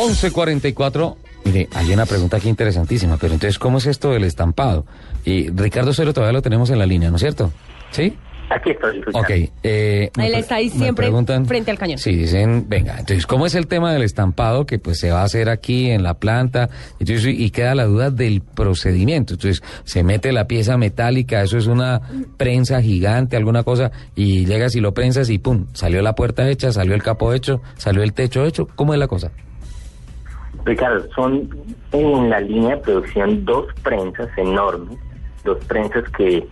1144. Mire, hay una pregunta aquí interesantísima, pero entonces, ¿cómo es esto del estampado? Y Ricardo Cero todavía lo tenemos en la línea, ¿no es cierto? ¿Sí? Aquí estoy. escuchando. Ok. Eh, Él está ahí siempre preguntan- frente al cañón. Sí, dicen, venga, entonces, ¿cómo es el tema del estampado que pues se va a hacer aquí en la planta? Entonces, y queda la duda del procedimiento. Entonces, se mete la pieza metálica, eso es una prensa gigante, alguna cosa, y llegas y lo prensas y pum, salió la puerta hecha, salió el capó hecho, salió el techo hecho. ¿Cómo es la cosa? Ricardo, son en la línea de producción dos prensas enormes, dos prensas que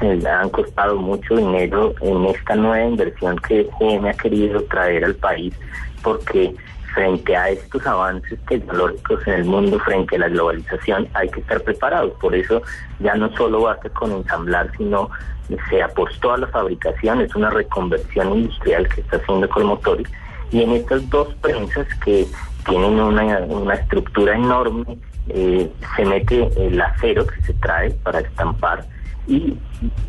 se han costado mucho dinero en esta nueva inversión que GM ha querido traer al país, porque frente a estos avances tecnológicos en el mundo, frente a la globalización, hay que estar preparados. Por eso ya no solo basta con ensamblar, sino se apostó a la fabricación, es una reconversión industrial que está haciendo Colmotori. Y en estas dos prensas que tienen una, una estructura enorme, eh, se mete el acero que se trae para estampar y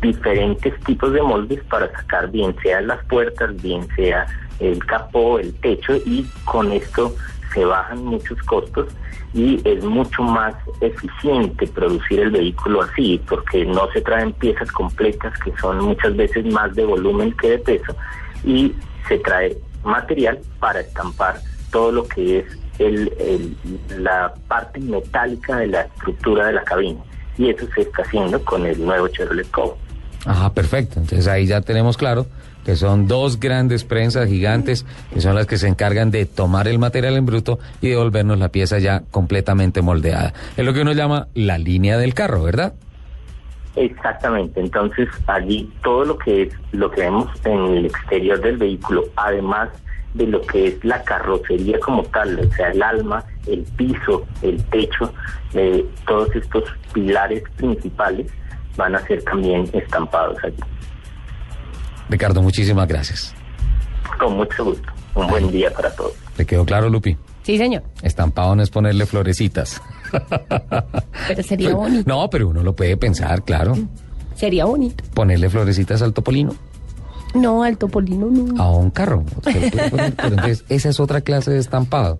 diferentes tipos de moldes para sacar bien sea las puertas, bien sea el capó, el techo y con esto se bajan muchos costos y es mucho más eficiente producir el vehículo así porque no se traen piezas completas que son muchas veces más de volumen que de peso y se trae material para estampar todo lo que es el, la parte metálica de la estructura de la cabina y eso se está haciendo con el nuevo Chevrolet Cobalt. Ajá, perfecto. Entonces ahí ya tenemos claro que son dos grandes prensas gigantes que son las que se encargan de tomar el material en bruto y devolvernos la pieza ya completamente moldeada. Es lo que uno llama la línea del carro, ¿verdad? Exactamente, entonces allí todo lo que es lo que vemos en el exterior del vehículo, además de lo que es la carrocería como tal, o sea, el alma, el piso, el techo, eh, todos estos pilares principales van a ser también estampados allí. Ricardo, muchísimas gracias. Con mucho gusto. Un buen día para todos. ¿Le quedó claro, Lupi? Sí, señor. Estampado no es ponerle florecitas. Pero sería bonito. No, pero uno lo puede pensar, claro. Sería bonito. Ponerle florecitas al topolino, No, al topolino no. a un carro. Pero entonces, esa es otra clase de estampado.